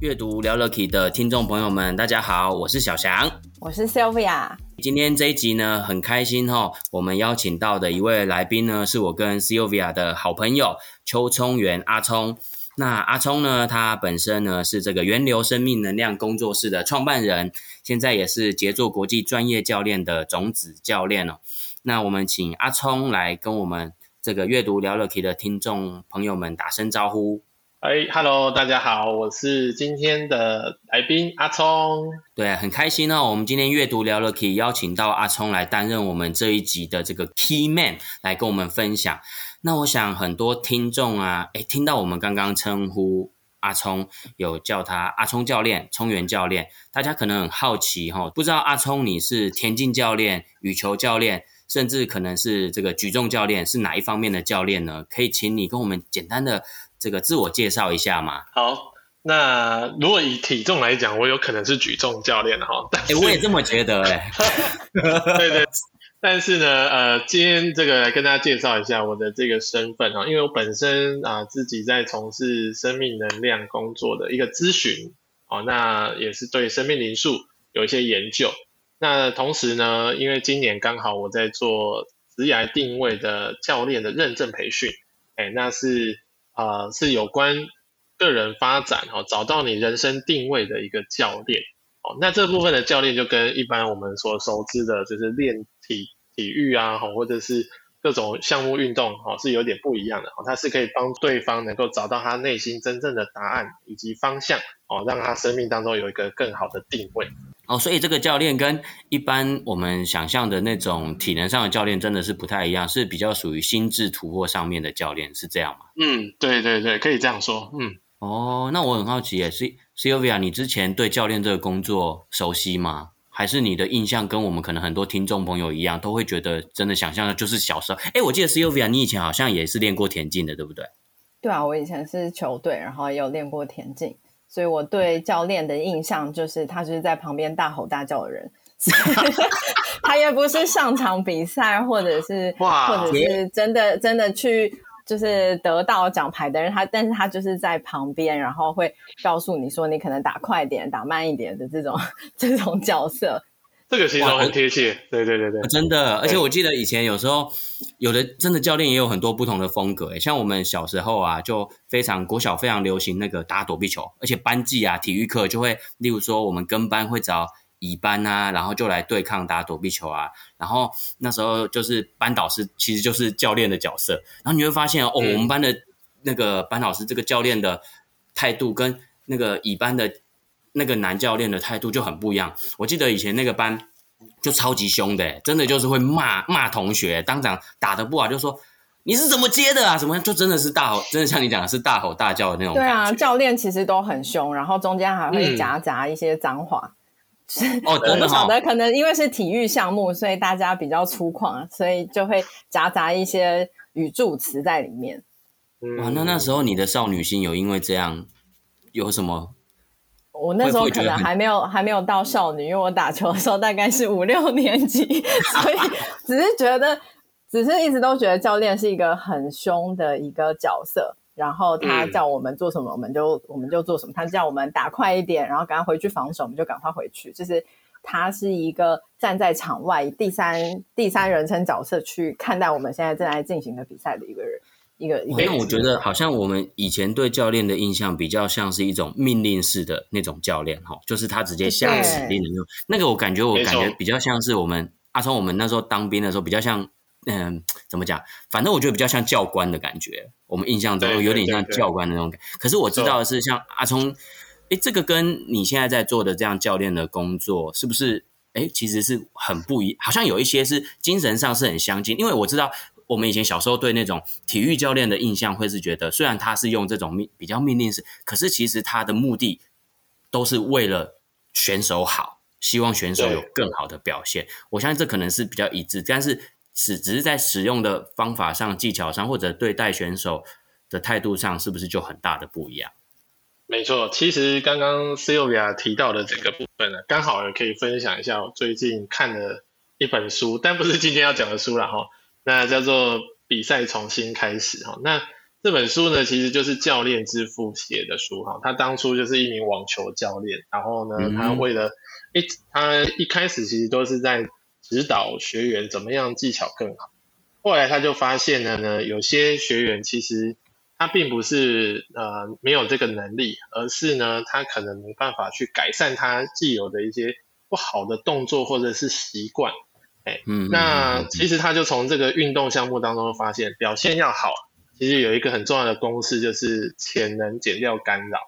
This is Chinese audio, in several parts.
阅读聊了 Key 的听众朋友们，大家好，我是小翔，我是 Sylvia。今天这一集呢，很开心哈、哦，我们邀请到的一位来宾呢，是我跟 Sylvia 的好朋友邱聪元阿聪。那阿聪呢，他本身呢是这个源流生命能量工作室的创办人，现在也是杰作国际专业教练的种子教练哦。那我们请阿聪来跟我们这个阅读聊了 Key 的听众朋友们打声招呼。哎哈喽，大家好，我是今天的来宾阿聪。对，很开心哦。我们今天阅读聊了可以邀请到阿聪来担任我们这一集的这个 Key Man，来跟我们分享。那我想很多听众啊，诶，听到我们刚刚称呼阿聪，有叫他阿聪教练、聪元教练，大家可能很好奇哈、哦，不知道阿聪你是田径教练、羽球教练，甚至可能是这个举重教练，是哪一方面的教练呢？可以请你跟我们简单的。这个自我介绍一下嘛？好，那如果以体重来讲，我有可能是举重教练哈。哎，我也这么觉得哎。对对，但是呢，呃，今天这个来跟大家介绍一下我的这个身份哈，因为我本身啊、呃、自己在从事生命能量工作的一个咨询哦，那也是对生命灵数有一些研究。那同时呢，因为今年刚好我在做职涯定位的教练的认证培训，哎，那是。啊、是有关个人发展哦，找到你人生定位的一个教练哦。那这部分的教练就跟一般我们所熟知的，就是练体体育啊，或者是各种项目运动哦，是有点不一样的哦。他是可以帮对方能够找到他内心真正的答案以及方向哦，让他生命当中有一个更好的定位。哦，所以这个教练跟一般我们想象的那种体能上的教练真的是不太一样，是比较属于心智突破上面的教练，是这样吗？嗯，对对对，可以这样说。嗯，哦，那我很好奇耶，，C Sylvia，你之前对教练这个工作熟悉吗？还是你的印象跟我们可能很多听众朋友一样，都会觉得真的想象的就是小时候？哎，我记得 Sylvia，你以前好像也是练过田径的，对不对？对啊，我以前是球队，然后也有练过田径。所以我对教练的印象就是他就是在旁边大吼大叫的人，他也不是上场比赛或者是或者是真的真的去就是得到奖牌的人，他但是他就是在旁边，然后会告诉你说你可能打快点、打慢一点的这种 这种角色。这个其实很贴切，对对对对，真的。而且我记得以前有时候有的真的教练也有很多不同的风格，诶像我们小时候啊，就非常国小非常流行那个打躲避球，而且班级啊体育课就会，例如说我们跟班会找乙班啊，然后就来对抗打躲避球啊。然后那时候就是班导师其实就是教练的角色，然后你会发现哦，我们班的那个班导师这个教练的态度跟那个乙班的。那个男教练的态度就很不一样。我记得以前那个班就超级凶的，真的就是会骂骂同学，当场打的不好就说你是怎么接的啊？什么就真的是大吼，真的像你讲的是大吼大叫的那种。对啊，教练其实都很凶，然后中间还会夹杂一些脏话。嗯、哦，真的好的，可能因为是体育项目，所以大家比较粗犷，所以就会夹杂一些语助词在里面。哇，那那时候你的少女心有因为这样有什么？我那时候可能还没有 还没有到少女，因为我打球的时候大概是五六年级，所以只是觉得，只是一直都觉得教练是一个很凶的一个角色。然后他叫我们做什么，我们就我们就做什么。他叫我们打快一点，然后赶快回去防守，我们就赶快回去。就是他是一个站在场外以第三第三人称角色去看待我们现在正在进行的比赛的一个人。一个，因为我觉得好像我们以前对教练的印象比较像是一种命令式的那种教练哈，就是他直接下指令的那种。那个我感觉我感觉比较像是我们阿聪，我们那时候当兵的时候比较像，嗯，怎么讲？反正我觉得比较像教官的感觉。我们印象中有点像教官的那种感觉。可是我知道的是，像阿聪，哎，这个跟你现在在做的这样教练的工作，是不是？哎，其实是很不一，好像有一些是精神上是很相近，因为我知道。我们以前小时候对那种体育教练的印象，会是觉得虽然他是用这种命比较命令式，可是其实他的目的都是为了选手好，希望选手有更好的表现。我相信这可能是比较一致，但是只只是在使用的方法上、技巧上，或者对待选手的态度上，是不是就很大的不一样？没错，其实刚刚 Sylvia 提到的这个部分呢，刚好也可以分享一下我最近看的一本书，但不是今天要讲的书了哈。那叫做《比赛重新开始》哈。那这本书呢，其实就是教练之父写的书哈。他当初就是一名网球教练，然后呢，他为了一他一开始其实都是在指导学员怎么样技巧更好，后来他就发现了呢，有些学员其实。他并不是呃没有这个能力，而是呢他可能没办法去改善他既有的一些不好的动作或者是习惯，哎，嗯，那其实他就从这个运动项目当中发现，表现要好，其实有一个很重要的公式，就是潜能减掉干扰。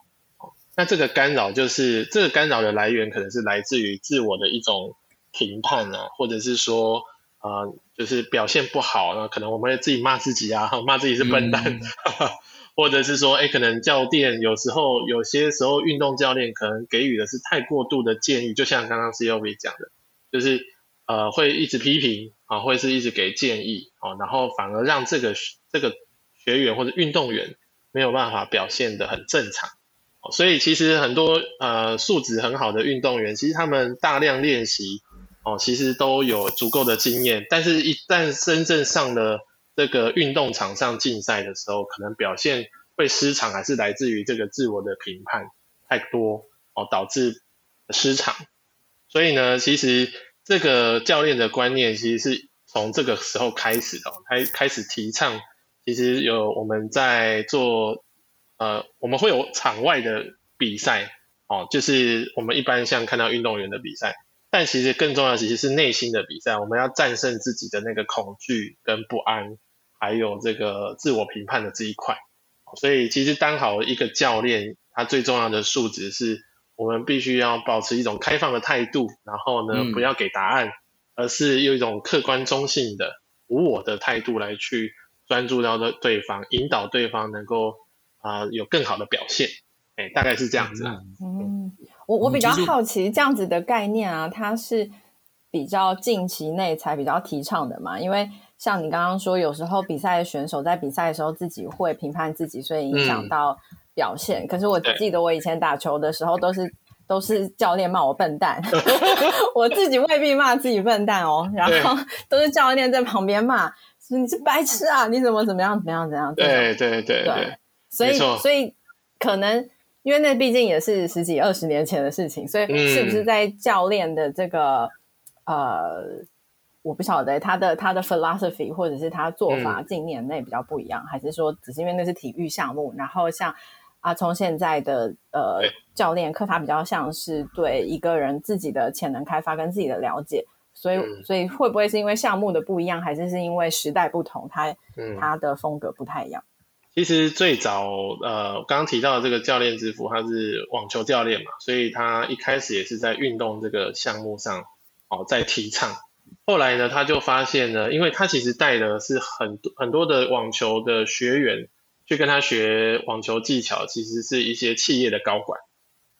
那这个干扰就是这个干扰的来源，可能是来自于自我的一种评判啊，或者是说。啊、呃，就是表现不好，那可能我们会自己骂自己啊，骂自己是笨蛋，嗯、或者是说，哎，可能教练有时候有些时候运动教练可能给予的是太过度的建议，就像刚刚 C O V 讲的，就是呃会一直批评啊，会是一直给建议啊，然后反而让这个这个学员或者运动员没有办法表现得很正常，所以其实很多呃素质很好的运动员，其实他们大量练习。哦，其实都有足够的经验，但是一旦真正上了这个运动场上竞赛的时候，可能表现会失常，还是来自于这个自我的评判太多哦，导致失常。所以呢，其实这个教练的观念其实是从这个时候开始的，开开始提倡。其实有我们在做，呃，我们会有场外的比赛哦，就是我们一般像看到运动员的比赛。但其实更重要其实是内心的比赛，我们要战胜自己的那个恐惧跟不安，还有这个自我评判的这一块。所以其实当好一个教练，他最重要的素质是我们必须要保持一种开放的态度，然后呢，不要给答案，而是用一种客观中性的无我的态度来去专注到的对方，引导对方能够啊、呃、有更好的表现。哎，大概是这样子。嗯。我我比较好奇这样子的概念啊，它是比较近期内才比较提倡的嘛？因为像你刚刚说，有时候比赛的选手在比赛的时候自己会评判自己，所以影响到表现。嗯、可是我记得我以前打球的时候，都是都是教练骂我笨蛋，我自己未必骂自己笨蛋哦。然后都是教练在旁边骂你是白痴啊，你怎么怎么样怎么样怎样？对对对对，所以所以可能。因为那毕竟也是十几二十年前的事情，所以是不是在教练的这个、嗯、呃，我不晓得他的他的 philosophy 或者是他做法近年内比较不一样，嗯、还是说只是因为那是体育项目？然后像阿聪现在的呃教练课，他比较像是对一个人自己的潜能开发跟自己的了解，所以、嗯、所以会不会是因为项目的不一样，还是是因为时代不同，他、嗯、他的风格不太一样？其实最早，呃，刚刚提到的这个教练之父，他是网球教练嘛，所以他一开始也是在运动这个项目上，哦，在提倡。后来呢，他就发现呢，因为他其实带的是很多很多的网球的学员去跟他学网球技巧，其实是一些企业的高管。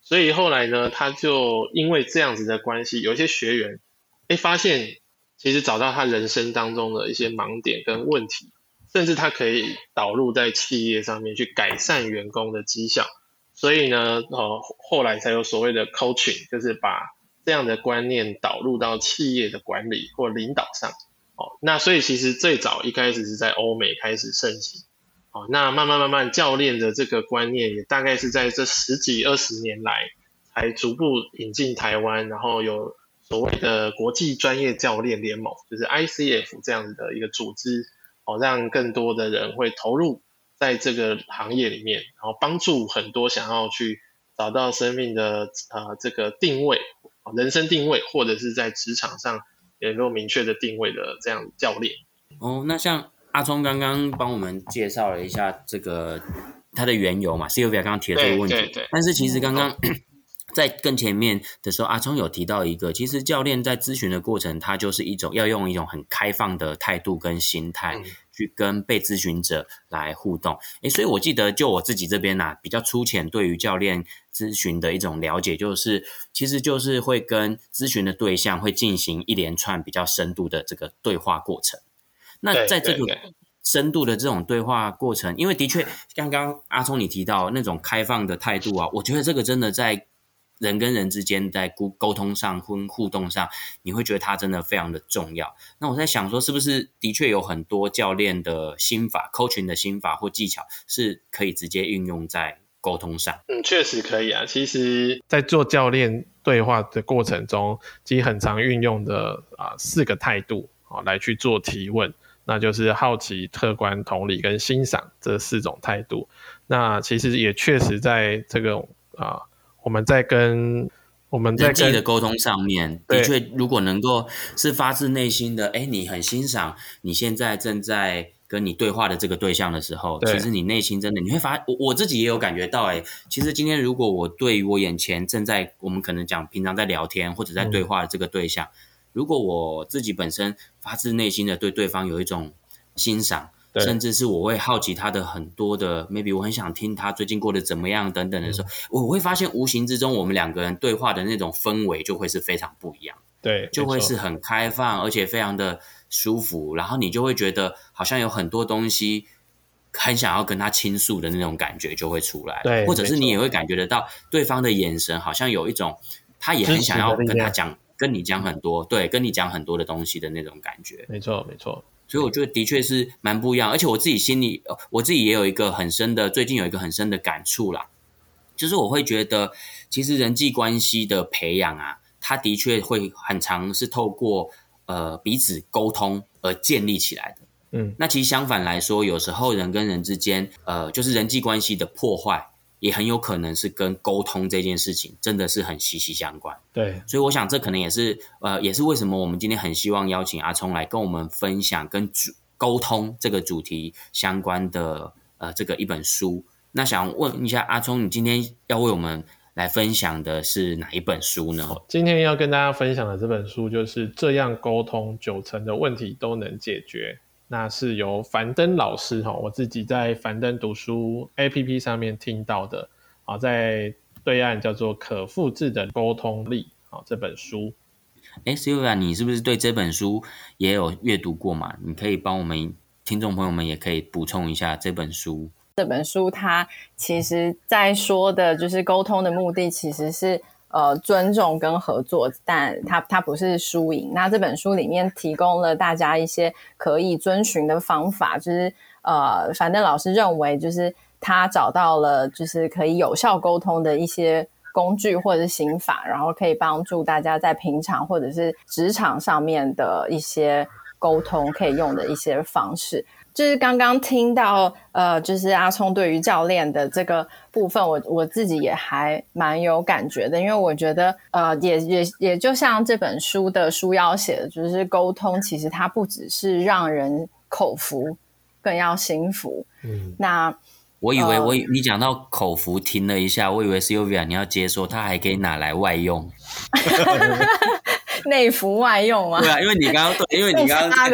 所以后来呢，他就因为这样子的关系，有一些学员，哎，发现其实找到他人生当中的一些盲点跟问题。甚至他可以导入在企业上面去改善员工的绩效，所以呢，呃，后来才有所谓的 coaching，就是把这样的观念导入到企业的管理或领导上。哦，那所以其实最早一开始是在欧美开始盛行，哦，那慢慢慢慢教练的这个观念也大概是在这十几二十年来才逐步引进台湾，然后有所谓的国际专业教练联盟，就是 ICF 这样子的一个组织。哦，让更多的人会投入在这个行业里面，然后帮助很多想要去找到生命的呃这个定位，人生定位，或者是在职场上也有明确的定位的这样教练。哦，那像阿聪刚刚帮我们介绍了一下这个他的缘由嘛，Sylvia 刚刚提了这个问题，对对对，但是其实刚刚、嗯、在更前面的时候，阿聪有提到一个，其实教练在咨询的过程，他就是一种要用一种很开放的态度跟心态。嗯去跟被咨询者来互动。诶，所以我记得就我自己这边呐、啊，比较粗浅对于教练咨询的一种了解，就是其实就是会跟咨询的对象会进行一连串比较深度的这个对话过程。那在这个深度的这种对话过程，因为的确刚刚阿聪你提到那种开放的态度啊，我觉得这个真的在。人跟人之间在沟沟通上、互互动上，你会觉得它真的非常的重要。那我在想说，是不是的确有很多教练的心法、coaching 的心法或技巧，是可以直接运用在沟通上？嗯，确实可以啊。其实，在做教练对话的过程中，其实很常运用的啊四个态度啊来去做提问，那就是好奇、客观、同理跟欣赏这四种态度。那其实也确实在这个啊。我们在跟我们在跟人际的沟通上面，的确，如果能够是发自内心的，哎，你很欣赏你现在正在跟你对话的这个对象的时候，其实你内心真的你会发，我我自己也有感觉到，哎，其实今天如果我对于我眼前正在我们可能讲平常在聊天或者在对话的这个对象，嗯，如果我自己本身发自内心的对对方有一种欣赏。甚至是我会好奇他的很多的，maybe 我很想听他最近过得怎么样等等的时候，嗯、我会发现无形之中我们两个人对话的那种氛围就会是非常不一样，对，就会是很开放而且非常的舒服，然后你就会觉得好像有很多东西很想要跟他倾诉的那种感觉就会出来，对，或者是你也会感觉得到对方的眼神好像有一种他也很想要跟他讲，跟你讲很多，对，跟你讲很多的东西的那种感觉，没错，没错。所以我觉得的确是蛮不一样，而且我自己心里，我自己也有一个很深的，最近有一个很深的感触啦，就是我会觉得，其实人际关系的培养啊，它的确会很长是透过呃彼此沟通而建立起来的。嗯，那其实相反来说，有时候人跟人之间，呃，就是人际关系的破坏。也很有可能是跟沟通这件事情真的是很息息相关。对，所以我想这可能也是呃，也是为什么我们今天很希望邀请阿聪来跟我们分享跟主沟通这个主题相关的呃这个一本书。那想问一下阿聪，你今天要为我们来分享的是哪一本书呢？今天要跟大家分享的这本书就是这样沟通，九成的问题都能解决。那是由樊登老师哈，我自己在樊登读书 APP 上面听到的啊，在对岸叫做可复制的沟通力啊这本书。哎，Sylvia，你是不是对这本书也有阅读过嘛？你可以帮我们听众朋友们也可以补充一下这本书。这本书它其实在说的就是沟通的目的其实是。呃，尊重跟合作，但它它不是输赢。那这本书里面提供了大家一些可以遵循的方法，就是呃，樊登老师认为，就是他找到了就是可以有效沟通的一些工具或者是心法，然后可以帮助大家在平常或者是职场上面的一些沟通可以用的一些方式。就是刚刚听到，呃，就是阿聪对于教练的这个部分，我我自己也还蛮有感觉的，因为我觉得，呃，也也也就像这本书的书腰写的，就是沟通其实它不只是让人口服，更要心服。嗯，那我以为我以你讲到口服停了一下，我以为 Sylvia 你要接说，它还可以拿来外用。内服外用吗？对啊，因为你刚刚对，因为你刚刚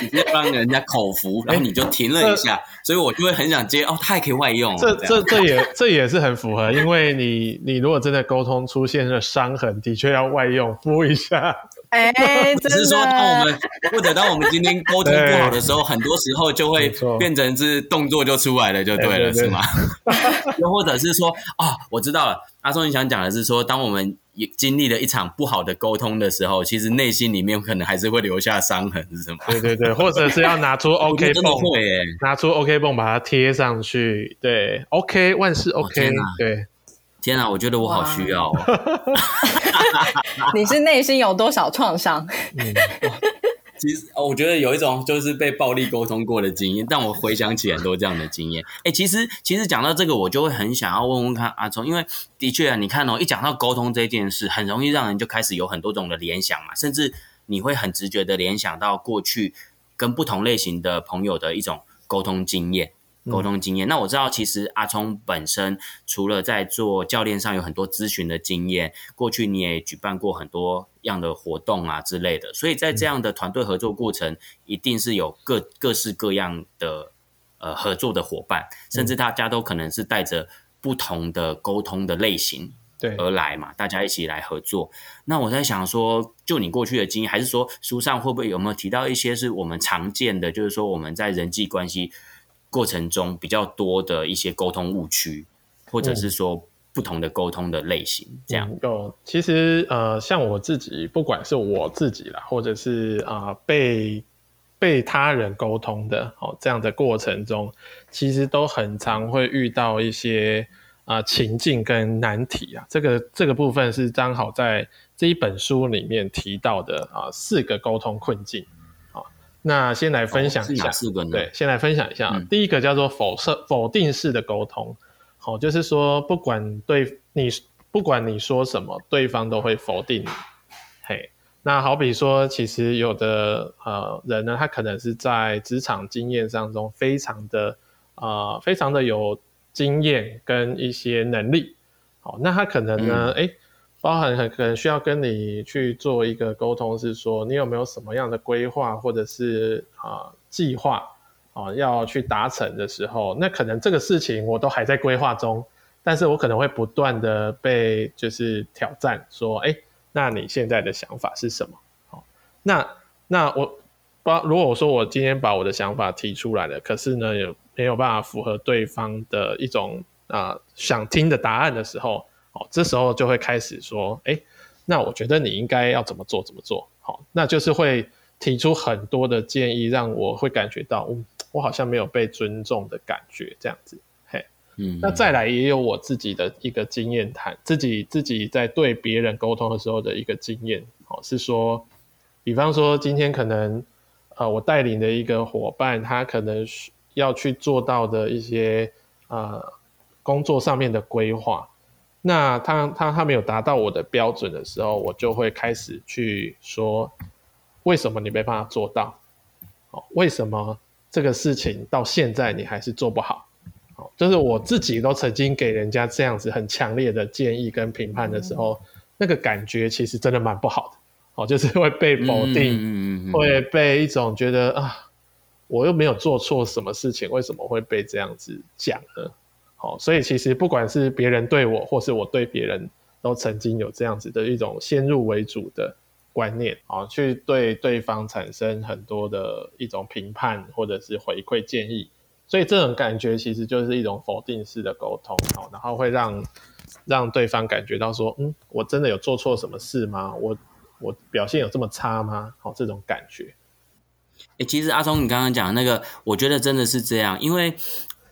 直接帮人家口服，然后你就停了一下，所以我就会很想接哦，它还可以外用。这这这也这也是很符合，因为你你如果真的沟通出现了伤痕，的确要外用敷一下。哎，只是说当我们或者当我们今天沟通不好的时候，很多时候就会变成是动作就出来了，就对了，是吗？又或者是说啊，我知道了，阿松你想讲的是说，当我们。经历了一场不好的沟通的时候，其实内心里面可能还是会留下伤痕，是什么？对对对，或者是要拿出 OK 绷，拿出 OK 绷把它贴上去。对，OK 万事 OK。对，天啊，我觉得我好需要哦。你是内心有多少创伤？嗯其实我觉得有一种就是被暴力沟通过的经验，但我回想起很多这样的经验。哎，其实其实讲到这个，我就会很想要问问看阿聪，因为的确啊，你看哦，一讲到沟通这件事，很容易让人就开始有很多种的联想嘛，甚至你会很直觉的联想到过去跟不同类型的朋友的一种沟通经验。沟通经验。嗯、那我知道，其实阿聪本身除了在做教练上有很多咨询的经验，过去你也举办过很多样的活动啊之类的，所以在这样的团队合作过程，一定是有各各式各样的呃合作的伙伴，甚至大家都可能是带着不同的沟通的类型。对，而来嘛，大家一起来合作。那我在想说，就你过去的经验，还是说书上会不会有没有提到一些是我们常见的，就是说我们在人际关系过程中比较多的一些沟通误区，或者是说不同的沟通的类型，嗯、这样。有，其实呃，像我自己，不管是我自己啦，或者是啊、呃、被被他人沟通的哦这样的过程中，其实都很常会遇到一些。啊、呃，情境跟难题啊，这个这个部分是刚好在这一本书里面提到的啊，四个沟通困境。好，那先来分享一下，哦、四个呢？对，先来分享一下。嗯、第一个叫做否设否定式的沟通，好，就是说不管对你不管你说什么，对方都会否定你。嘿，那好比说，其实有的呃人呢，他可能是在职场经验当中非常的呃非常的有。经验跟一些能力，好，那他可能呢，哎、嗯，包含很可能需要跟你去做一个沟通，是说你有没有什么样的规划或者是啊计划啊要去达成的时候，那可能这个事情我都还在规划中，但是我可能会不断的被就是挑战，说，哎，那你现在的想法是什么？好，那那我把如果我说我今天把我的想法提出来了，可是呢有。没有办法符合对方的一种啊、想听的答案的时候，好，这时候就会开始说，哎，那我觉得你应该要怎么做怎么做，好，那就是会提出很多的建议，让我会感觉到，嗯，我好像没有被尊重的感觉，这样子，嘿，嗯，那再来也有我自己的一个经验谈，自己自己在对别人沟通的时候的一个经验，好，是说，比方说今天可能，呃，我带领的一个伙伴，他可能是。要去做到的一些呃工作上面的规划，那他他他没有达到我的标准的时候，我就会开始去说，为什么你没办法做到？哦，为什么这个事情到现在你还是做不好？哦，就是我自己都曾经给人家这样子很强烈的建议跟评判的时候，嗯、那个感觉其实真的蛮不好的。哦，就是会被否定，嗯嗯嗯、会被一种觉得啊。我又没有做错什么事情，为什么会被这样子讲呢？好，所以其实不管是别人对我，或是我对别人，都曾经有这样子的一种先入为主的观念，啊，去对对方产生很多的一种评判或者是回馈建议，所以这种感觉其实就是一种否定式的沟通，好，然后会让让对方感觉到说，嗯，我真的有做错什么事吗？我我表现有这么差吗？好，这种感觉。诶，其实阿聪，你刚刚讲的那个，我觉得真的是这样，因为，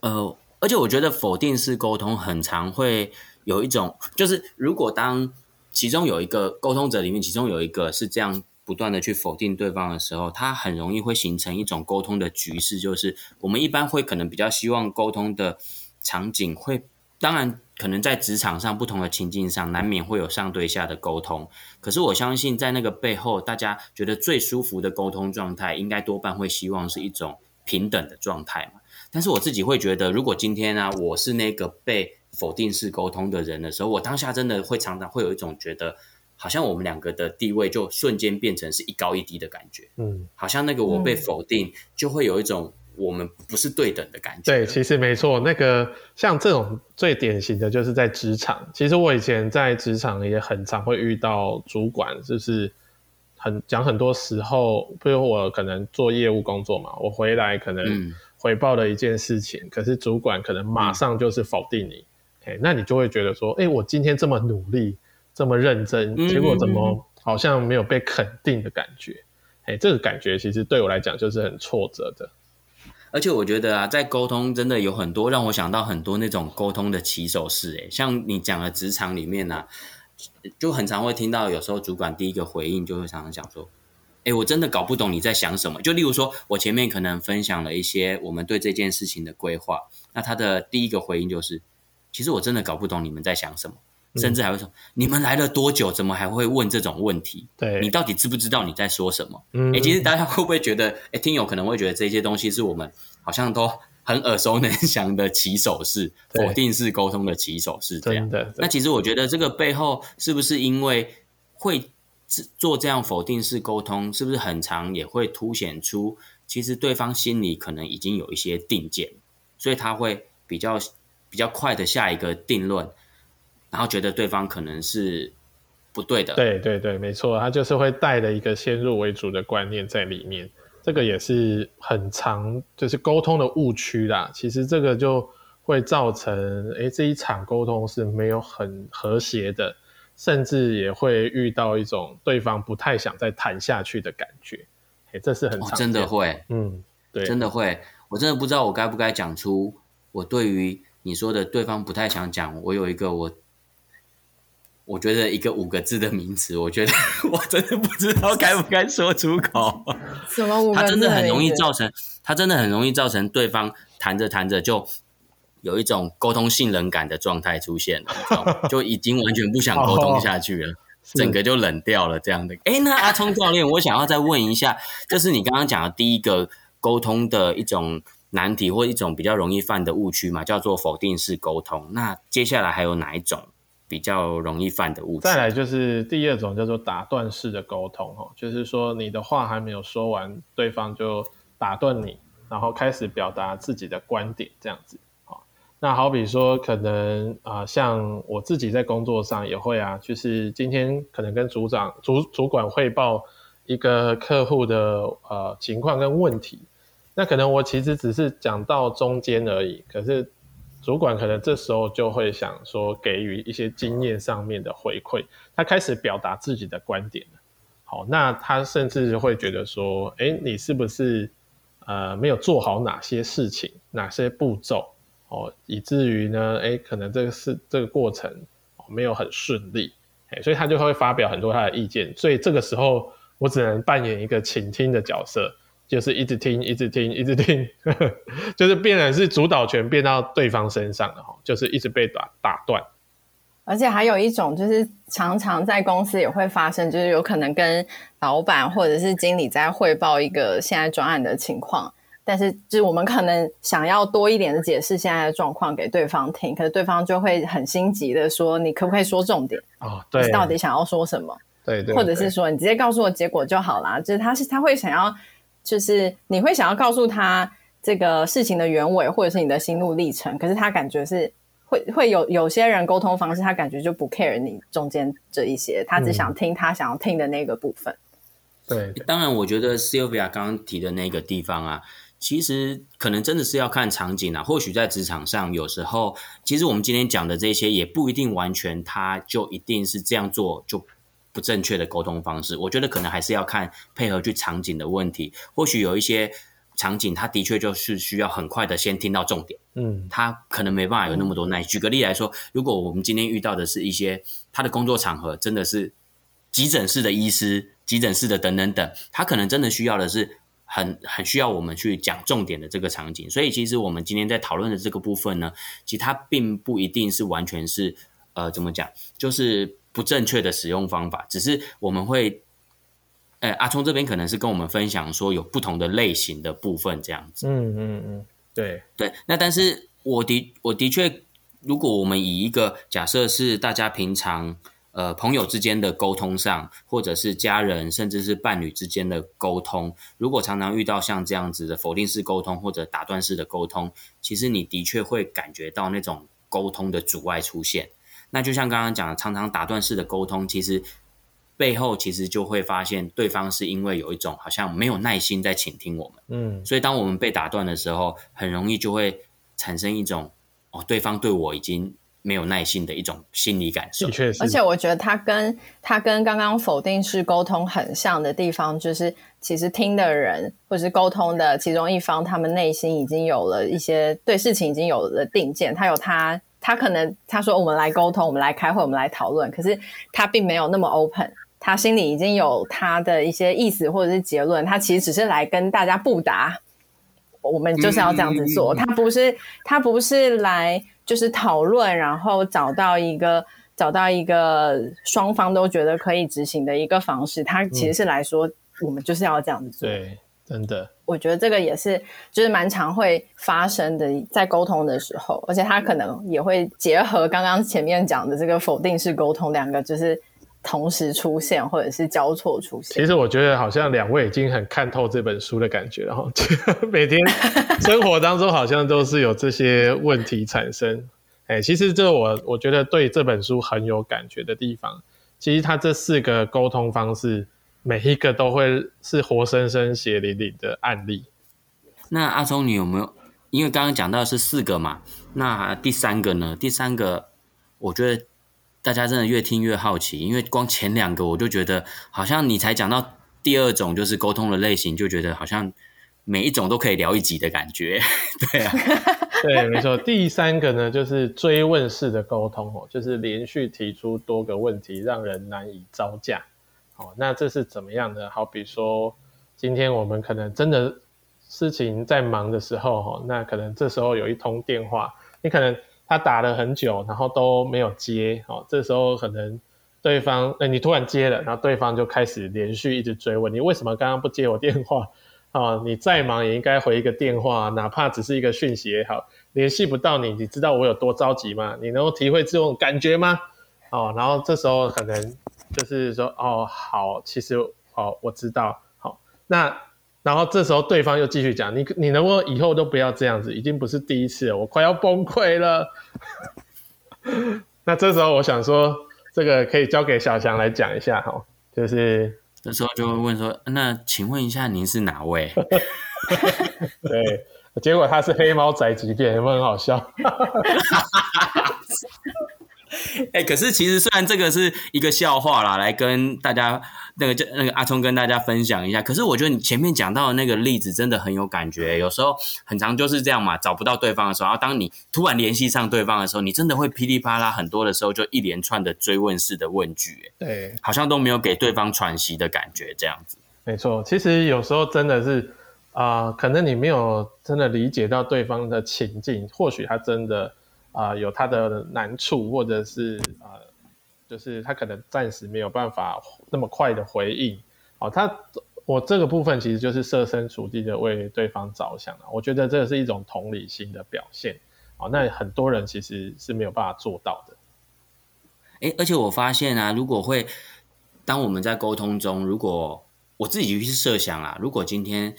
呃，而且我觉得否定式沟通很常会有一种，就是如果当其中有一个沟通者里面，其中有一个是这样不断的去否定对方的时候，他很容易会形成一种沟通的局势，就是我们一般会可能比较希望沟通的场景会，当然。可能在职场上不同的情境上，难免会有上对下的沟通。可是我相信，在那个背后，大家觉得最舒服的沟通状态，应该多半会希望是一种平等的状态嘛。但是我自己会觉得，如果今天呢、啊，我是那个被否定式沟通的人的时候，我当下真的会常常会有一种觉得，好像我们两个的地位就瞬间变成是一高一低的感觉。嗯，好像那个我被否定，就会有一种。我们不是对等的感觉。对，其实没错。那个像这种最典型的就是在职场。其实我以前在职场也很常会遇到主管，就是很讲很多时候，比如我可能做业务工作嘛，我回来可能回报的一件事情，嗯、可是主管可能马上就是否定你。哎、嗯，那你就会觉得说，哎，我今天这么努力，这么认真，结果怎么好像没有被肯定的感觉？哎，这个感觉其实对我来讲就是很挫折的。而且我觉得啊，在沟通真的有很多让我想到很多那种沟通的起手式，诶，像你讲的职场里面呢、啊，就很常会听到，有时候主管第一个回应就会常常讲说，诶，我真的搞不懂你在想什么。就例如说，我前面可能分享了一些我们对这件事情的规划，那他的第一个回应就是，其实我真的搞不懂你们在想什么。甚至还会说：“你们来了多久？怎么还会问这种问题？对，你到底知不知道你在说什么？”嗯，哎，其实大家会不会觉得，哎，听友可能会觉得这些东西是我们好像都很耳熟能详的起手式，否定式沟通的起手式这样。的。那其实我觉得这个背后是不是因为会做这样否定式沟通，是不是很常也会凸显出其实对方心里可能已经有一些定见，所以他会比较比较快的下一个定论，然后觉得对方可能是不对的。对对对，没错，他就是会带了一个先入为主的观念在里面。这个也是很常，就是沟通的误区啦。其实这个就会造成，哎，这一场沟通是没有很和谐的，甚至也会遇到一种对方不太想再谈下去的感觉。哎，这是很真的会，嗯，对，真的会。我真的不知道我该不该讲出我对于你说的对方不太想讲，我有一个我。我觉得一个五个字的名词，我觉得 我真的不知道该不该说出口。什么五个字？它真的很容易造成，它真的很容易造成对方谈着谈着就有一种沟通性冷感的状态出现了，就已经完全不想沟通下去了，整个就冷掉了这样的。哎，那阿聪教练，我想要再问一下，就是你刚刚讲的第一个沟通的一种难题，或一种比较容易犯的误区嘛，叫做否定式沟通。那接下来还有哪一种？比较容易犯的误区。再来就是第二种叫做打断式的沟通，就是说你的话还没有说完，对方就打断你，然后开始表达自己的观点，这样子。那好比说可能啊、像我自己在工作上也会啊，就是今天可能跟组长、主主管汇报一个客户的呃情况跟问题，那可能我其实只是讲到中间而已，可是。主管可能这时候就会想说，给予一些经验上面的回馈，他开始表达自己的观点。好，那他甚至会觉得说，诶，你是不是呃没有做好哪些事情，哪些步骤哦，以至于呢，哎，可能这个是这个过程没有很顺利，哎，所以他就会发表很多他的意见。所以这个时候，我只能扮演一个倾听的角色。就是一直听，一直听，一直听，呵呵，就是变成是主导权变到对方身上了哈，就是一直被打打断。而且还有一种，就是常常在公司也会发生，就是有可能跟老板或者是经理在汇报一个现在专案的情况，但是就是我们可能想要多一点的解释现在的状况给对方听，可是对方就会很心急的说：“你可不可以说重点？哦，对，你到底想要说什么？对，对对，或者是说你直接告诉我结果就好啦。就是他是他会想要。就是你会想要告诉他这个事情的原委，或者是你的心路历程，可是他感觉是会会有有些人沟通方式，他感觉就不 care 你中间这一些，他只想听他想要听的那个部分。嗯、对，当然，我觉得 Sylvia 刚刚提的那个地方啊，其实可能真的是要看场景啊。或许在职场上，有时候其实我们今天讲的这些也不一定完全，它就一定是这样做就。不正确的沟通方式，我觉得可能还是要看配合去场景的问题。或许有一些场景，他的确就是需要很快的先听到重点，嗯，他可能没办法有那么多耐。举个例来说，如果我们今天遇到的是一些他的工作场合真的是急诊室的医师、急诊室的等等等，他可能真的需要的是很很需要我们去讲重点的这个场景。所以，其实我们今天在讨论的这个部分呢，其实它并不一定是完全是呃，怎么讲，就是。不正确的使用方法，只是我们会，呃，阿聪这边可能是跟我们分享说有不同的类型的部分这样子。嗯嗯嗯，对对。那但是我的我的确，如果我们以一个假设是大家平常呃朋友之间的沟通上，或者是家人甚至是伴侣之间的沟通，如果常常遇到像这样子的否定式沟通或者打断式的沟通，其实你的确会感觉到那种沟通的阻碍出现。那就像刚刚讲的，常常打断式的沟通，其实背后其实就会发现对方是因为有一种好像没有耐心在倾听我们，嗯，所以当我们被打断的时候，很容易就会产生一种哦，对方对我已经没有耐心的一种心理感受。的确是。而且我觉得他跟他跟刚刚否定式沟通很像的地方，就是其实听的人或者是沟通的其中一方，他们内心已经有了一些对事情已经有了定见，他有他。他可能他说，我们来沟通，我们来开会，我们来讨论。可是他并没有那么 open，他心里已经有他的一些意思或者是结论。他其实只是来跟大家布达，我们就是要这样子做。他不是他不是来就是讨论，然后找到一个找到一个双方都觉得可以执行的一个方式。它其实是来说，我们就是要这样子做。对。真的，我觉得这个也是，就是蛮常会发生的，在沟通的时候，而且他可能也会结合刚刚前面讲的这个否定式沟通，两个就是同时出现或者是交错出现。其实我觉得好像两位已经很看透这本书的感觉，了哈 每天生活当中好像都是有这些问题产生。哎，其实这我我觉得对这本书很有感觉的地方，其实它这四个沟通方式。每一个都会是活生生血淋淋的案例。那阿聪，你有没有？因为刚刚讲到是四个嘛，那第三个呢？第三个，我觉得大家真的越听越好奇，因为光前两个我就觉得好像你才讲到第二种，就是沟通的类型，就觉得好像每一种都可以聊一集的感觉。对啊，对，没错。第三个呢，就是追问式的沟通哦，就是连续提出多个问题，让人难以招架。哦，那这是怎么样的？好比说，今天我们可能真的事情在忙的时候，哈，那可能这时候有一通电话，你可能他打了很久，然后都没有接，哦，这时候可能对方，哎，你突然接了，然后对方就开始连续一直追问你为什么刚刚不接我电话？啊，你再忙也应该回一个电话，哪怕只是一个讯息也好，联系不到你，你知道我有多着急吗？你能够体会这种感觉吗？哦，然后这时候可能。就是说，哦，好，其实，哦，我知道，好，那然后这时候对方又继续讲，你你能不能以后都不要这样子？已经不是第一次了，我快要崩溃了。那这时候我想说，这个可以交给小翔来讲一下，哈，就是这时候就会问说，那请问一下您是哪位？对，结果他是黑猫宅急便，有没有很好笑？哎、欸，可是其实虽然这个是一个笑话啦，来跟大家那个就那个阿聪跟大家分享一下。可是我觉得你前面讲到的那个例子真的很有感觉。有时候很长就是这样嘛，找不到对方的时候，然后当你突然联系上对方的时候，你真的会噼里啪啦很多的时候，就一连串的追问式的问句，对，好像都没有给对方喘息的感觉，这样子。没错，其实有时候真的是啊、呃，可能你没有真的理解到对方的情境，或许他真的。啊、有他的难处，或者是啊、就是他可能暂时没有办法那么快的回应。哦，他我这个部分其实就是设身处地的为对方着想了。我觉得这是一种同理心的表现。哦，那很多人其实是没有办法做到的。诶，而且我发现啊，如果会当我们在沟通中，如果我自己去设想啊，如果今天。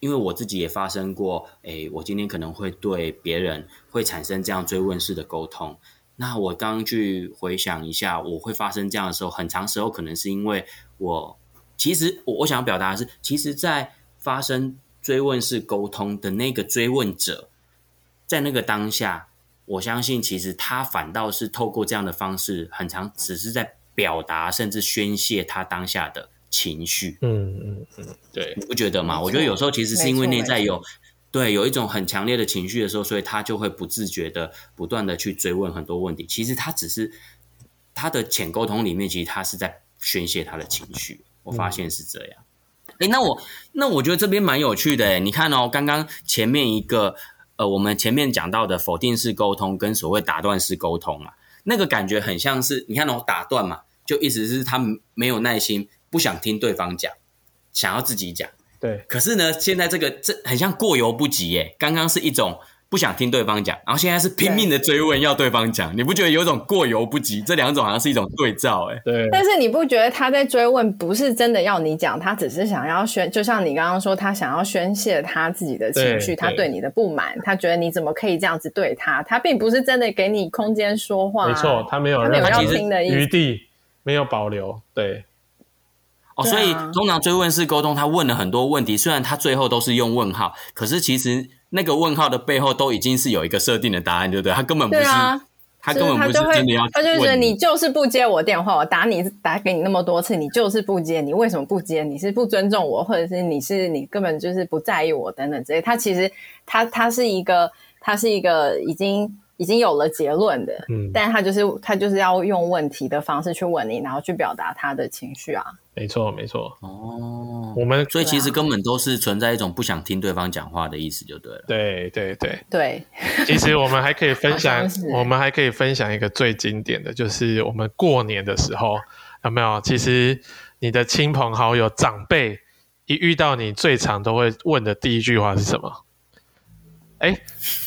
因为我自己也发生过，诶，我今天可能会对别人会产生这样追问式的沟通。那我刚刚去回想一下，我会发生这样的时候，很长时候可能是因为我其实我我想表达的是，其实，在发生追问式沟通的那个追问者，在那个当下，我相信其实他反倒是透过这样的方式，很长只是在表达甚至宣泄他当下的。情绪，嗯嗯嗯，对，你不觉得吗？我觉得有时候其实是因为内在有，对，有一种很强烈的情绪的时候，所以他就会不自觉的不断的去追问很多问题。其实他只是他的浅沟通里面，其实他是在宣泄他的情绪。我发现是这样。哎、嗯，那我那我觉得这边蛮有趣的诶，你看哦，刚刚前面一个呃，我们前面讲到的否定式沟通跟所谓打断式沟通啊，那个感觉很像是你看哦，打断嘛，就意思是他没有耐心。不想听对方讲，想要自己讲。对，可是呢，现在这个这很像过犹不及耶。刚刚是一种不想听对方讲，然后现在是拼命的追问要对方讲。你不觉得有种过犹不及？这两种好像是一种对照哎。对。但是你不觉得他在追问不是真的要你讲，他只是想要宣，就像你刚刚说，他想要宣泄他自己的情绪，他对你的不满，他觉得你怎么可以这样子对他？他并不是真的给你空间说话。没错，他没有任何要听的余地，没有保留。对。哦，所以通常追问式沟通，他问了很多问题，虽然他最后都是用问号，可是其实那个问号的背后都已经是有一个设定的答案，对不对？他根本不是，啊、他根本不是真的要问。他就觉得你就是不接我电话，我打你打给你那么多次，你就是不接，你为什么不接？你是不尊重我，或者是你是你根本就是不在意我等等之类。他其实他他是一个他是一个已经。已经有了结论的，嗯，但他就是他就是要用问题的方式去问你，然后去表达他的情绪啊。没错，没错。哦，我们所以其实根本都是存在一种不想听对方讲话的意思，就对了。对对对对。其实我们还可以分享，我们还可以分享一个最经典的就是我们过年的时候有没有？其实你的亲朋好友长辈一遇到你最常都会问的第一句话是什么？哎，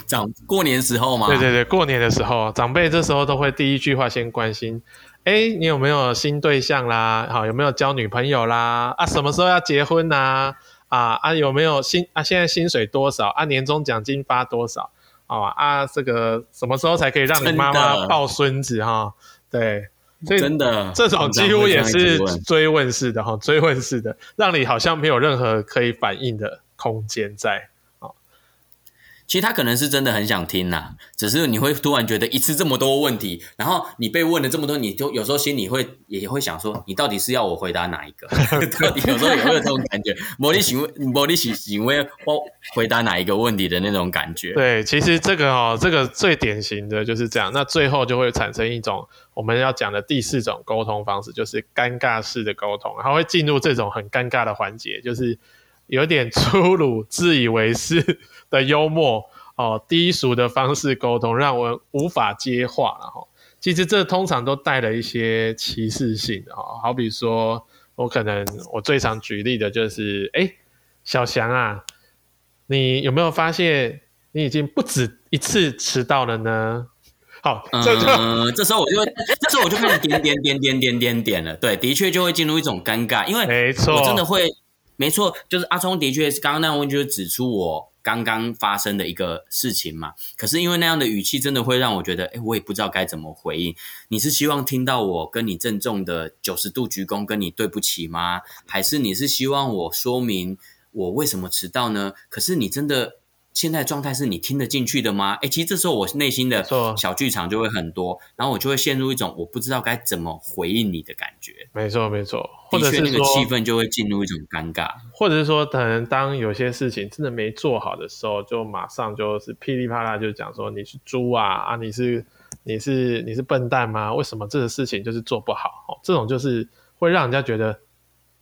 长过年时候嘛？对对对，过年的时候，长辈这时候都会第一句话先关心，哎，你有没有新对象啦？好，有没有交女朋友啦？啊，什么时候要结婚呐？啊啊，有没有薪啊？现在薪水多少？啊，年终奖金发多少？啊啊，这个什么时候才可以让你妈妈抱孙子哈？对，所以真的这种几乎也是追问式的哈，追问式的，让你好像没有任何可以反应的空间在。其实他可能是真的很想听呐、啊，只是你会突然觉得一次这么多问题，然后你被问了这么多，你就有时候心里会也会想说，你到底是要我回答哪一个？到底有时候也会有这种感觉，魔力行为，魔力行行为，我回答哪一个问题的那种感觉。对，其实这个哦，这个最典型的就是这样，那最后就会产生一种我们要讲的第四种沟通方式，就是尴尬式的沟通，然后会进入这种很尴尬的环节，就是有点粗鲁、自以为是。的幽默哦，低俗的方式沟通，让我无法接话了哈。其实这通常都带了一些歧视性的哈，好比说，我可能我最常举例的就是，哎，小翔啊，你有没有发现你已经不止一次迟到了呢？好，嗯，这时候我就会，这时候我就开始点点点点点点点了。对，的确就会进入一种尴尬，因为没错，我真的会，没错，就是阿聪的确是刚刚那个问，就是指出我。刚刚发生的一个事情嘛，可是因为那样的语气，真的会让我觉得，哎，我也不知道该怎么回应。你是希望听到我跟你郑重的九十度鞠躬，跟你对不起吗？还是你是希望我说明我为什么迟到呢？可是你真的。现在状态是你听得进去的吗？哎，其实这时候我内心的小剧场就会很多，然后我就会陷入一种我不知道该怎么回应你的感觉。没错，没错，或者是那个气氛就会进入一种尴尬，或者是说，可能当有些事情真的没做好的时候，就马上就是噼里啪啦就讲说你是猪啊啊，你是你是你是笨蛋吗？为什么这个事情就是做不好？哦，这种就是会让人家觉得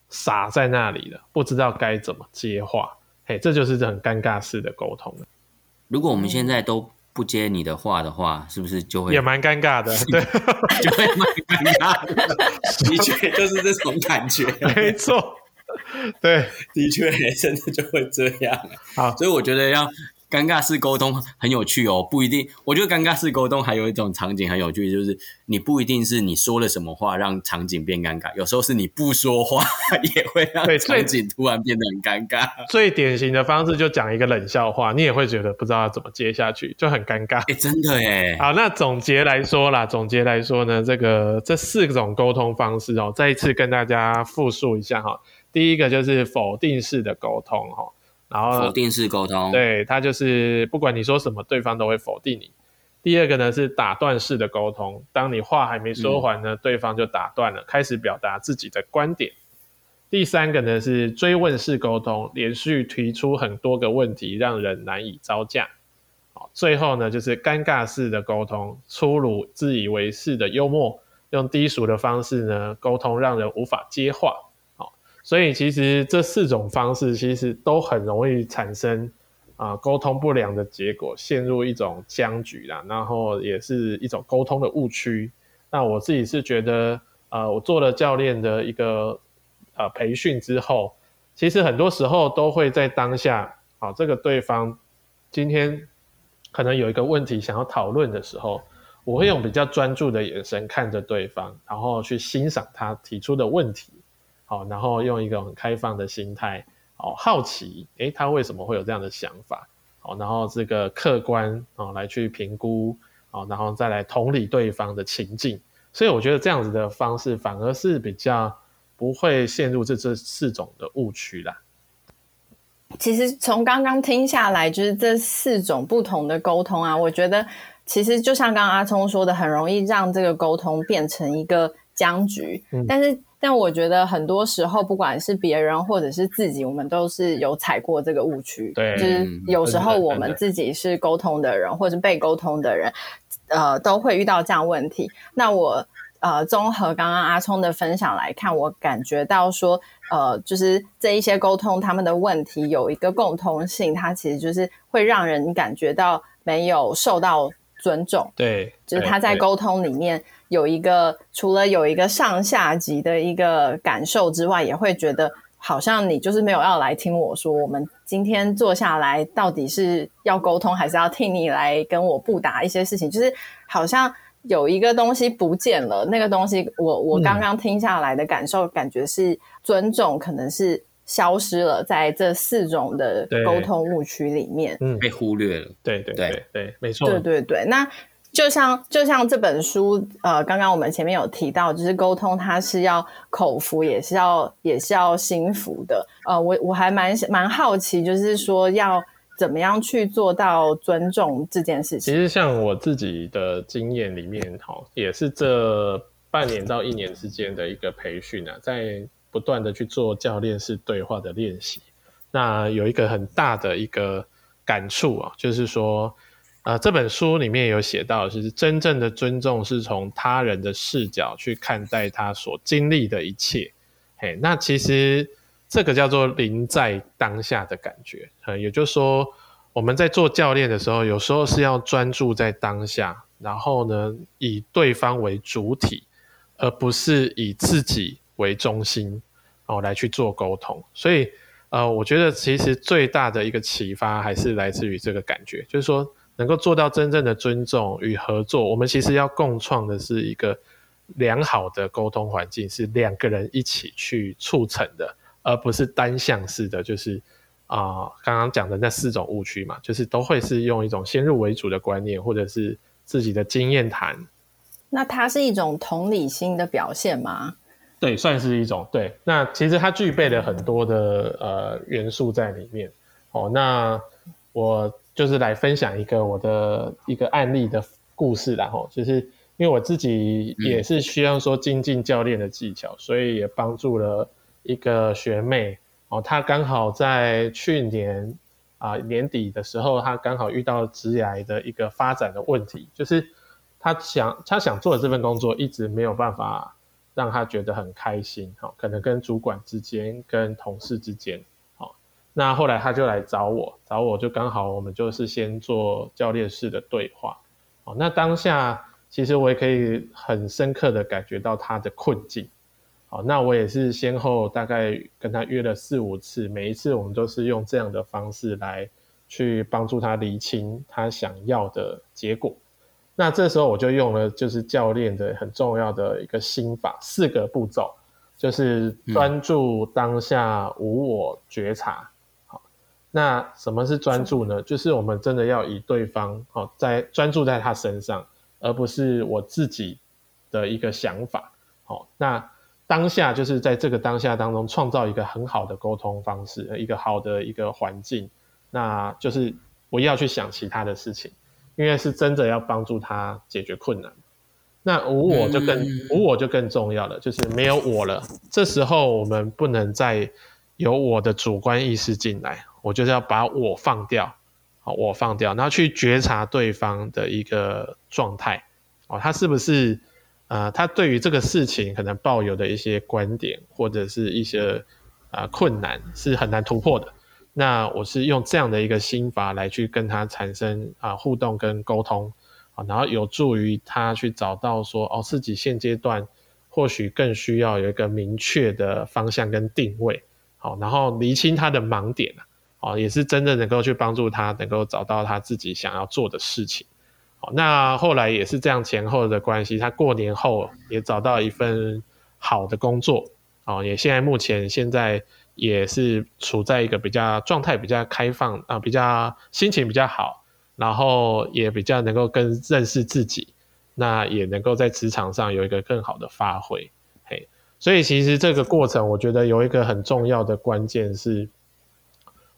傻在那里了，不知道该怎么接话。哎，这就是很尴尬式的沟通。如果我们现在都不接你的话的话，是不是就会也蛮尴尬的？对，就会蛮尴尬的。的确就是这种感觉，没错。对，的确真的就会这样。好，所以我觉得要。尴尬式沟通很有趣哦，不一定。我觉得尴尬式沟通还有一种场景很有趣，就是你不一定是你说了什么话让场景变尴尬，有时候是你不说话也会让场景突然变得很尴尬。最典型的方式就讲一个冷笑话，你也会觉得不知道要怎么接下去，就很尴尬。哎，真的耶。好，那总结来说啦，总结来说呢，这个这四种沟通方式哦，再一次跟大家复述一下哈。第一个就是否定式的沟通哈。然后否定式沟通，对，他就是不管你说什么，对方都会否定你。第二个呢是打断式的沟通，当你话还没说完呢，嗯、对方就打断了，开始表达自己的观点。第三个呢是追问式沟通，连续提出很多个问题，让人难以招架。好，最后呢就是尴尬式的沟通，粗鲁、自以为是的幽默，用低俗的方式呢沟通，让人无法接话。所以其实这四种方式其实都很容易产生啊沟通不良的结果，陷入一种僵局啦，然后也是一种沟通的误区。那我自己是觉得，呃，我做了教练的一个呃培训之后，其实很多时候都会在当下，啊，这个对方今天可能有一个问题想要讨论的时候，我会用比较专注的眼神看着对方，然后去欣赏他提出的问题。好，然后用一个很开放的心态，好，好奇，诶，他为什么会有这样的想法？好，然后这个客观啊来去评估，好，然后再来同理对方的情境。所以我觉得这样子的方式反而是比较不会陷入这这四种的误区啦。其实从刚刚听下来，就是这四种不同的沟通啊，我觉得其实就像刚刚阿聪说的，很容易让这个沟通变成一个僵局，嗯、但是。但我觉得很多时候，不管是别人或者是自己，我们都是有踩过这个误区。对，就是有时候我们自己是沟通的人，或者是被沟通的人，呃，都会遇到这样问题。那我呃，综合刚刚阿聪的分享来看，我感觉到说，呃，就是这一些沟通他们的问题有一个共通性，它其实就是会让人感觉到没有受到尊重。对，就是他在沟通里面。有一个除了有一个上下级的一个感受之外，也会觉得好像你就是没有要来听我说，我们今天坐下来到底是要沟通，还是要听你来跟我布达一些事情？就是好像有一个东西不见了，那个东西我我刚刚听下来的感受，嗯、感觉是尊重，可能是消失了，在这四种的沟通误区里面，嗯，被忽略了。对对对对，没错，对对对，那。就像就像这本书，呃，刚刚我们前面有提到，就是沟通它是要口服，也是要也是要心服的。呃，我我还蛮蛮好奇，就是说要怎么样去做到尊重这件事情。其实像我自己的经验里面，哈，也是这半年到一年之间的一个培训啊，在不断的去做教练式对话的练习。那有一个很大的一个感触啊，就是说。呃，这本书里面有写到，就是真正的尊重是从他人的视角去看待他所经历的一切。嘿，那其实这个叫做临在当下的感觉。呃，也就是说，我们在做教练的时候，有时候是要专注在当下，然后呢，以对方为主体，而不是以自己为中心哦来去做沟通。所以，呃，我觉得其实最大的一个启发还是来自于这个感觉，就是说。能够做到真正的尊重与合作，我们其实要共创的是一个良好的沟通环境，是两个人一起去促成的，而不是单向式的。就是啊，呃，刚刚讲的那四种误区嘛，就是都会是用一种先入为主的观念，或者是自己的经验谈。那它是一种同理心的表现吗？对，算是一种。对，那其实它具备了很多的呃元素在里面。哦，那我。就是来分享一个我的一个案例的故事，然后就是因为我自己也是需要说精进教练的技巧，所以也帮助了一个学妹哦，她刚好在去年啊年底的时候，她刚好遇到职涯的一个发展的问题，就是她想她想做的这份工作一直没有办法让她觉得很开心，哈，可能跟主管之间、跟同事之间。那后来他就来找我，找我就刚好我们就是先做教练式的对话，哦，那当下其实我也可以很深刻的感觉到他的困境，好，那我也是先后大概跟他约了四五次，每一次我们都是用这样的方式来去帮助他厘清他想要的结果。那这时候我就用了就是教练的很重要的一个心法，四个步骤，就是专注当下，无我觉察。那什么是专注呢？就是我们真的要以对方哦，在专注在他身上，而不是我自己的一个想法。好，那当下就是在这个当下当中创造一个很好的沟通方式，一个好的一个环境。那就是不要去想其他的事情，因为是真的要帮助他解决困难。那无我就更无我就更重要了，就是没有我了。这时候我们不能再有我的主观意识进来。我就是要把我放掉，好，我放掉，然后去觉察对方的一个状态，哦，他是不是，呃，他对于这个事情可能抱有的一些观点或者是一些啊、困难是很难突破的。那我是用这样的一个心法来去跟他产生啊、互动跟沟通，啊，然后有助于他去找到说，哦，自己现阶段或许更需要有一个明确的方向跟定位，好，然后厘清他的盲点。哦，也是真的能够去帮助他，能够找到他自己想要做的事情。好，那后来也是这样前后的关系，他过年后也找到一份好的工作。哦，也现在目前现在也是处在一个比较状态比较开放啊，比较心情比较好，然后也比较能够更认识自己，那也能够在职场上有一个更好的发挥。嘿，所以其实这个过程，我觉得有一个很重要的关键是。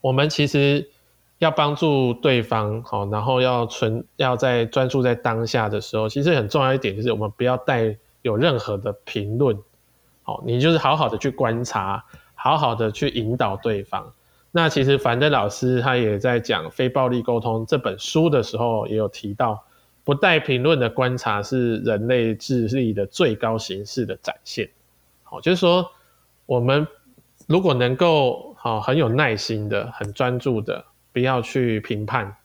我们其实要帮助对方，好，然后要存要在专注在当下的时候，其实很重要一点就是我们不要带有任何的评论，好，你就是好好的去观察，好好的去引导对方。那其实樊登老师他也在讲《非暴力沟通》这本书的时候，也有提到，不带评论的观察是人类智力的最高形式的展现。好，就是说我们。如果能够好很有耐心的、很专注的，不要去评判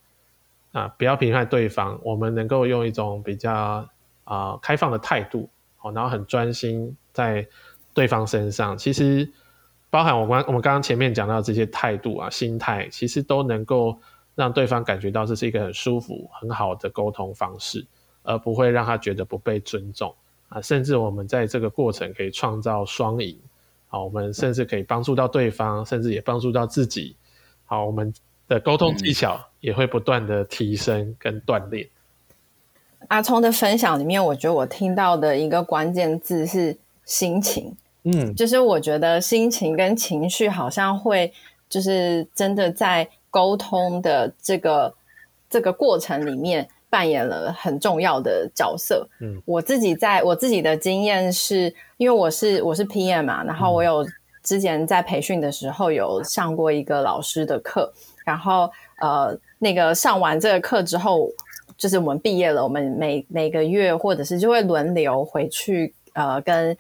啊，不要评判对方，我们能够用一种比较啊、开放的态度，好，然后很专心在对方身上。其实包含我刚我们刚刚前面讲到这些态度啊、心态，其实都能够让对方感觉到这是一个很舒服、很好的沟通方式，而不会让他觉得不被尊重啊。甚至我们在这个过程可以创造双赢，好，我们甚至可以帮助到对方，甚至也帮助到自己。好，我们的沟通技巧也会不断的提升跟锻炼。阿聪的分享里面，我觉得我听到的一个关键字是心情。嗯，就是我觉得心情跟情绪好像会，就是真的在沟通的这个这个过程里面扮演了很重要的角色。嗯，我自己在我自己的经验是，因为我是我是 PM 嘛，然后我有之前在培训的时候有上过一个老师的课，然后呃，那个上完这个课之后。就是我们毕业了，我们每每个月或者是就会轮流回去，呃，跟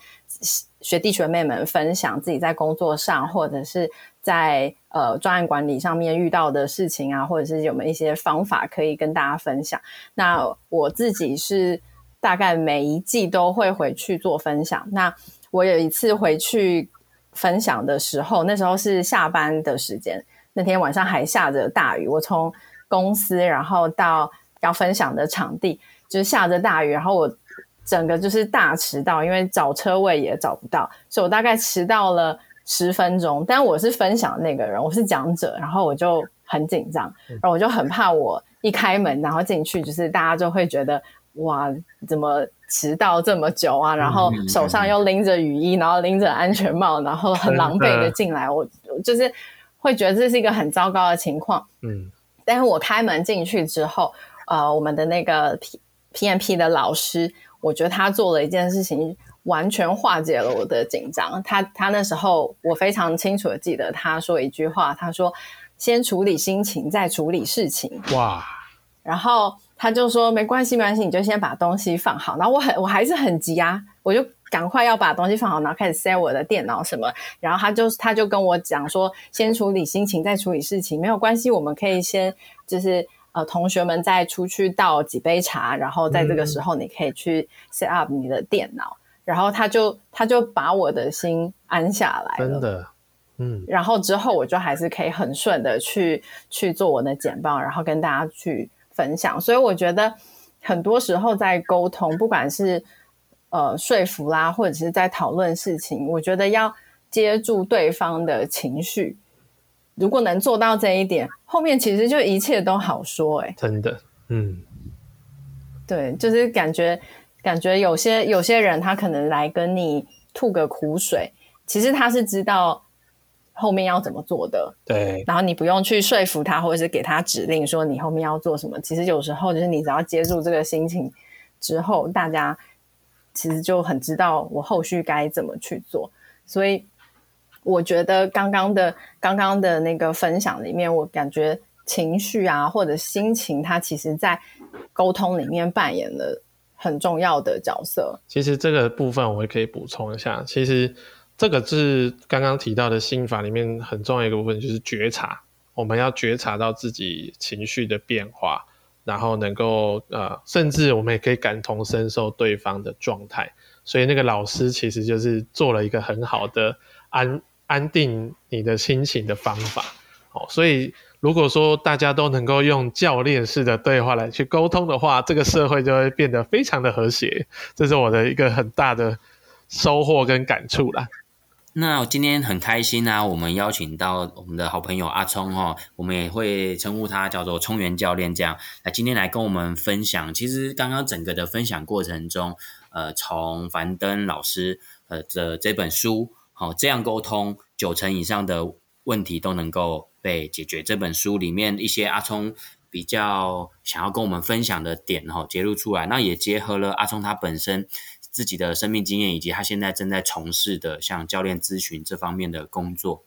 学弟学妹们分享自己在工作上或者是在呃专案管理上面遇到的事情啊，或者是有没有一些方法可以跟大家分享。那我自己是大概每一季都会回去做分享。那我有一次回去分享的时候，那时候是下班的时间，那天晚上还下着大雨，我从公司然后到。要分享的场地就是下着大雨，然后我整个就是大迟到，因为找车位也找不到，所以我大概迟到了十分钟。但我是分享那个人，我是讲者，然后我就很紧张，然后我就很怕我一开门然后进去，就是大家就会觉得哇，怎么迟到这么久啊？然后手上又拎着雨衣，然后拎着安全帽，然后很狼狈的进来，我就是会觉得这是一个很糟糕的情况。嗯，但是我开门进去之后。呃，我们的那个 P PMP 的老师，我觉得他做了一件事情，完全化解了我的紧张。他他那时候，我非常清楚的记得他说一句话，他说：“先处理心情，再处理事情。”哇！然后他就说：“没关系，没关系，你就先把东西放好。”然后我很我还是很急啊，我就赶快要把东西放好，然后开始 set 我的电脑什么。然后他就他就跟我讲说：“先处理心情，再处理事情，没有关系，我们可以先就是。”呃，同学们再出去倒几杯茶，然后在这个时候你可以去 set up 你的电脑，嗯、然后他就他就把我的心安下来了，真的，嗯，然后之后我就还是可以很顺的去去做我的简报，然后跟大家去分享。所以我觉得很多时候在沟通，不管是呃说服啦，或者是在讨论事情，我觉得要接住对方的情绪。如果能做到这一点，后面其实就一切都好说哎、欸，真的，嗯，对，就是感觉感觉有些有些人他可能来跟你吐个苦水，其实他是知道后面要怎么做的，对，然后你不用去说服他，或者是给他指令说你后面要做什么，其实有时候就是你只要接住这个心情之后，大家其实就很知道我后续该怎么去做，所以。我觉得刚刚的刚刚的那个分享里面，我感觉情绪啊或者心情，它其实在沟通里面扮演了很重要的角色。其实这个部分我也可以补充一下，其实这个是刚刚提到的心法里面很重要一个部分，就是觉察。我们要觉察到自己情绪的变化，然后能够呃，甚至我们也可以感同身受对方的状态。所以那个老师其实就是做了一个很好的安。安定你的心情的方法，哦，所以如果说大家都能够用教练式的对话来去沟通的话，这个社会就会变得非常的和谐。这是我的一个很大的收获跟感触啦。那我今天很开心啊，我们邀请到我们的好朋友阿聪哦，我们也会称呼他叫做聪元教练，这样来今天来跟我们分享。其实刚刚整个的分享过程中，呃，从樊登老师呃的这本书。好，这样沟通，九成以上的问题都能够被解决。这本书里面一些阿聪比较想要跟我们分享的点，哈，揭露出来。那也结合了阿聪他本身自己的生命经验，以及他现在正在从事的像教练咨询这方面的工作，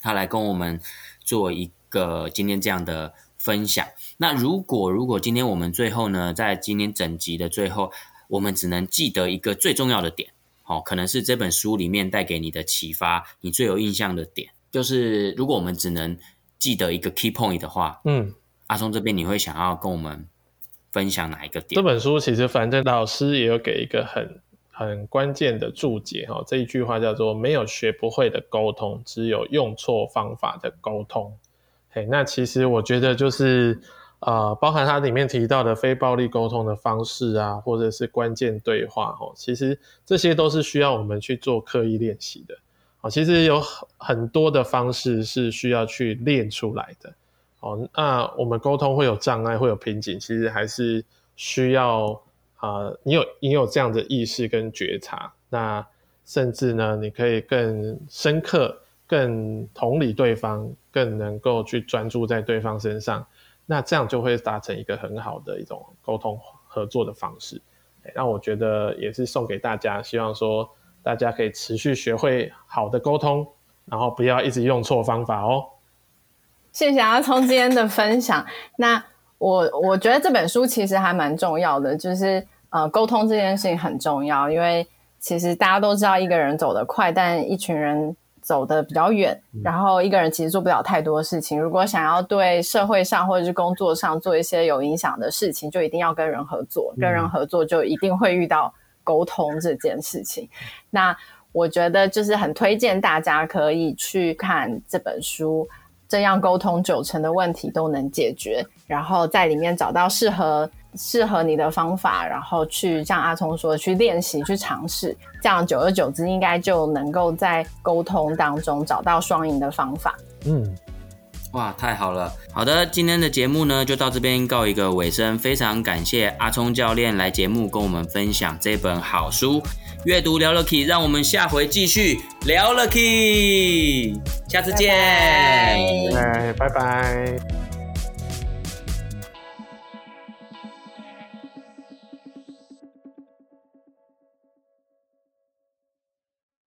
他来跟我们做一个今天这样的分享。那如果如果今天我们最后呢，在今天整集的最后，我们只能记得一个最重要的点。哦，可能是这本书里面带给你的启发，你最有印象的点，就是如果我们只能记得一个 key point 的话，嗯，阿松这边你会想要跟我们分享哪一个点？这本书其实反正老师也有给一个很很关键的注解哈，这一句话叫做“没有学不会的沟通，只有用错方法的沟通”。嘿，那其实我觉得就是呃，包含它里面提到的非暴力沟通的方式啊，或者是关键对话哦，其实这些都是需要我们去做刻意练习的。其实有很多的方式是需要去练出来的。哦，那我们沟通会有障碍，会有瓶颈，其实还是需要啊、你有你有这样的意识跟觉察，那甚至呢，你可以更深刻、更同理对方，更能够去专注在对方身上，那这样就会达成一个很好的一种沟通合作的方式。那我觉得也是送给大家，希望说大家可以持续学会好的沟通，然后不要一直用错方法哦。谢谢阿聪今天的分享。那我我觉得这本书其实还蛮重要的，就是呃，沟通这件事情很重要，因为其实大家都知道一个人走得快，但一群人走得比较远。然后一个人其实做不了太多事情。如果想要对社会上或者是工作上做一些有影响的事情，就一定要跟人合作。跟人合作就一定会遇到沟通这件事情。那我觉得就是很推荐大家可以去看这本书。这样沟通九成的问题都能解决，然后在里面找到适合适合你的方法，然后去像阿聪说去练习、去尝试，这样久而久之应该就能够在沟通当中找到双赢的方法。嗯。哇，太好了！好的，今天的节目呢就到这边告一个尾声。非常感谢阿聪教练来节目跟我们分享这本好书《阅读聊了 Key》，让我们下回继续聊了 Key，下次见，拜拜。拜拜。